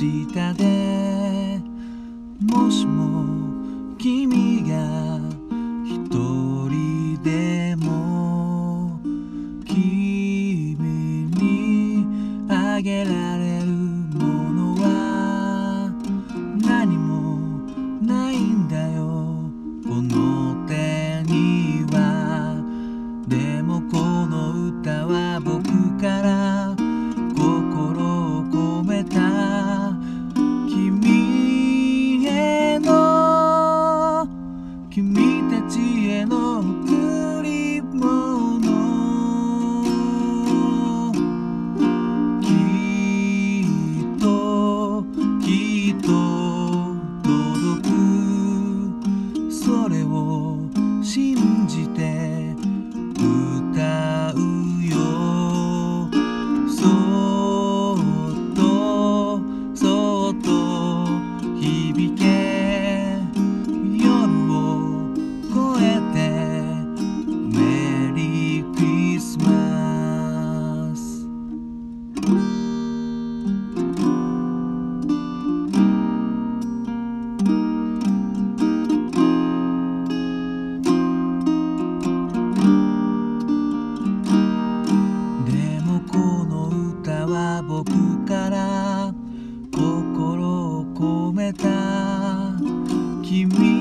下でもしも君が一人でも君にあげられ君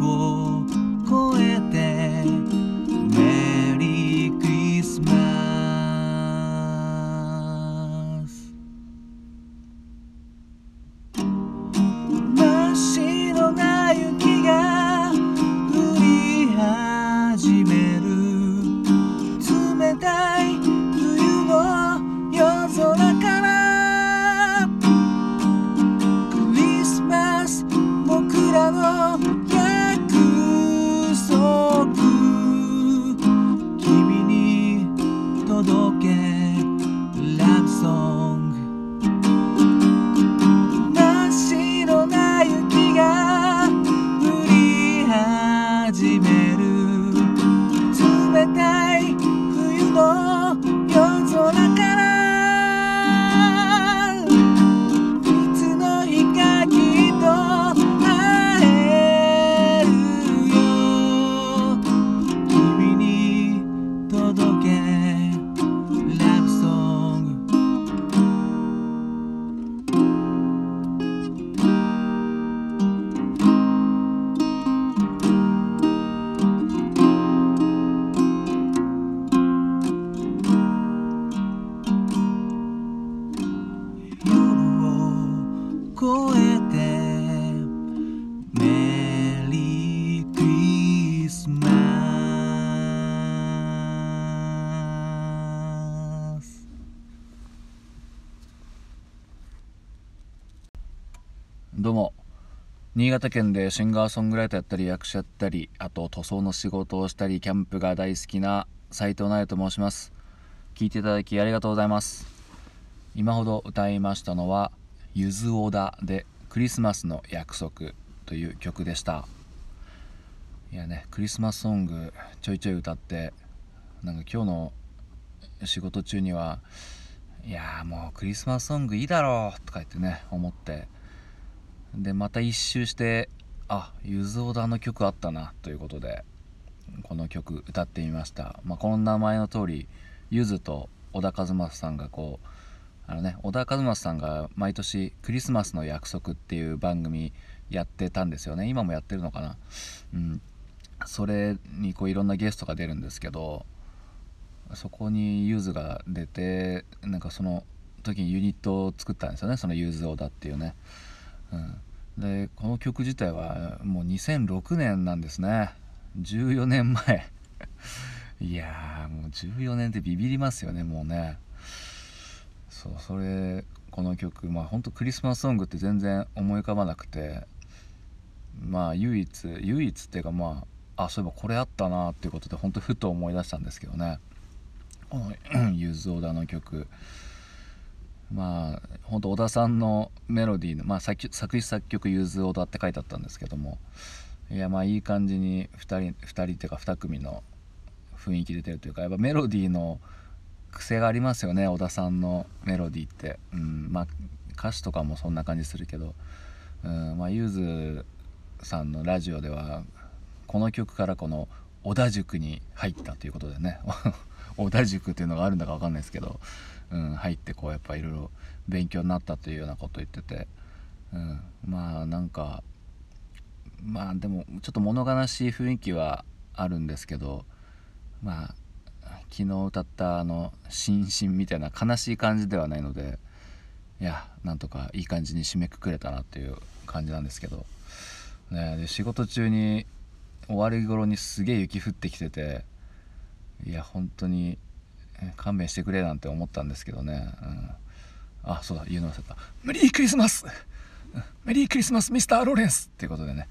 过。どうも。新潟県でシンガーソングライターやったり役者やったりあと塗装の仕事をしたりキャンプが大好きな斉藤直と申します。聞いていただきありがとうございます。今ほど歌いましたのは「ゆずおだ」で「クリスマスの約束」という曲でした。いやねクリスマスソングちょいちょい歌ってなんか今日の仕事中にはいやもうクリスマスソングいいだろうとか言ってね思ってでまた一周してあゆずおだの曲あったなということでこの曲歌ってみました、まあ、この名前の通りゆずと小田和正さんがこうあのね小田和正さんが毎年「クリスマスの約束」っていう番組やってたんですよね。今もやってるのかな。うん。それにこういろんなゲストが出るんですけどそこにゆずが出てなんかその時にユニットを作ったんですよね。そのゆずオダっていうね、でこの曲自体はもう2006年なんですね。14年前。いやもう14年ってビビりますよねもうね。そうそれこの曲まあほんとクリスマスソングって全然思い浮かばなくて。まあ唯一唯一っていうかまああそういえばこれあったなっていうことで本当ふと思い出したんですけどね。この ゆず小田の曲。まあ本当小田さんのメロディーの、まあ、作詞作曲ゆず小田って書いてあったんですけどもいやまあいい感じに2人2人っていうか2組の雰囲気出てるというかやっぱメロディーの癖がありますよね小田さんのメロディーって、うん、まあ歌詞とかもそんな感じするけど、うんまあ、ゆずさんのラジオではこの曲からこの小田塾に入ったということでね。小田塾っていうのがあるんだか分かんないですけど、うん、入ってこうやっぱいろいろ勉強になったというようなことを言ってて、うん、まあなんかまあでもちょっと物悲しい雰囲気はあるんですけどまあ昨日歌ったあの「しんしん」みたいな悲しい感じではないのでいやなんとかいい感じに締めくくれたなっていう感じなんですけど、ね、で仕事中に終わり頃にすげえ雪降ってきてていや本当に勘弁してくれなんて思ったんですけどね、うん、あそうだ言うの忘れた「メリークリスマス!メリークリスマスミスター・ローレンス!」っていうことでね。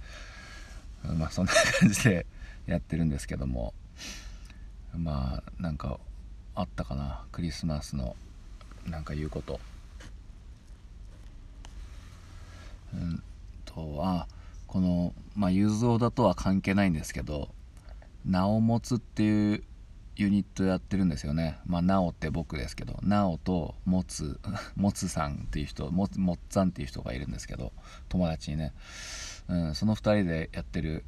まあそんな感じでやってるんですけども。まあなんかあったかな。クリスマスのなんか言うこと。うんとあこのまあ雄三だとは関係ないんですけど「名を持つ」っていうユニットやってるんですよね。まあなおって僕ですけどなおともつもつさんっていう人ももっさんっていう人がいるんですけど友達にね、うん、その2人でやってる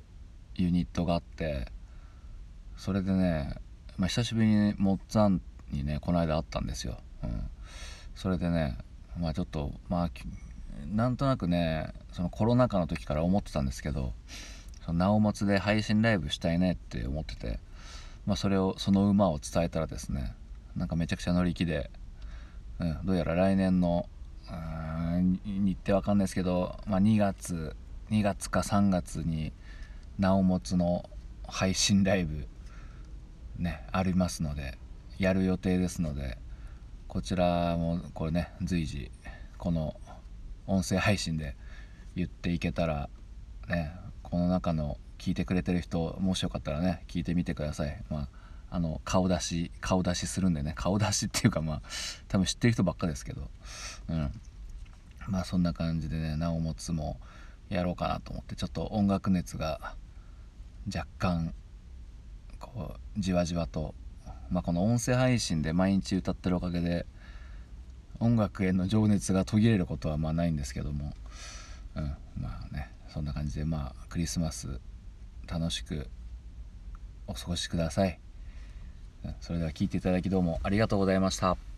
ユニットがあってそれでねまあ、久しぶりにモッツァンにねこの間会ったんですよ、うん、それでねまあちょっとまあなんとなくねそのコロナ禍の時から思ってたんですけどその直松で配信ライブしたいねって思ってて、まあ、それをその馬を伝えたらですねなんかめちゃくちゃ乗り気で、うん、どうやら来年の日程わかんないですけど、まあ、2月2月か3月に直松の配信ライブねありますのでやる予定ですのでこちらもこれね随時この音声配信で言っていけたらねこの中の聞いてくれてる人もしよかったらね聞いてみてください。まああの顔出し顔出しするんでね顔出しっていうかまあ多分知ってる人ばっかですけど。うん。まあそんな感じでねなおもつもやろうかなと思ってちょっと音楽熱が若干こうじわじわと、まあ、この音声配信で毎日歌ってるおかげで音楽への情熱が途切れることはまあないんですけども、うん、まあねそんな感じでまあクリスマス楽しくお過ごしください。それでは聴いていただきどうもありがとうございました。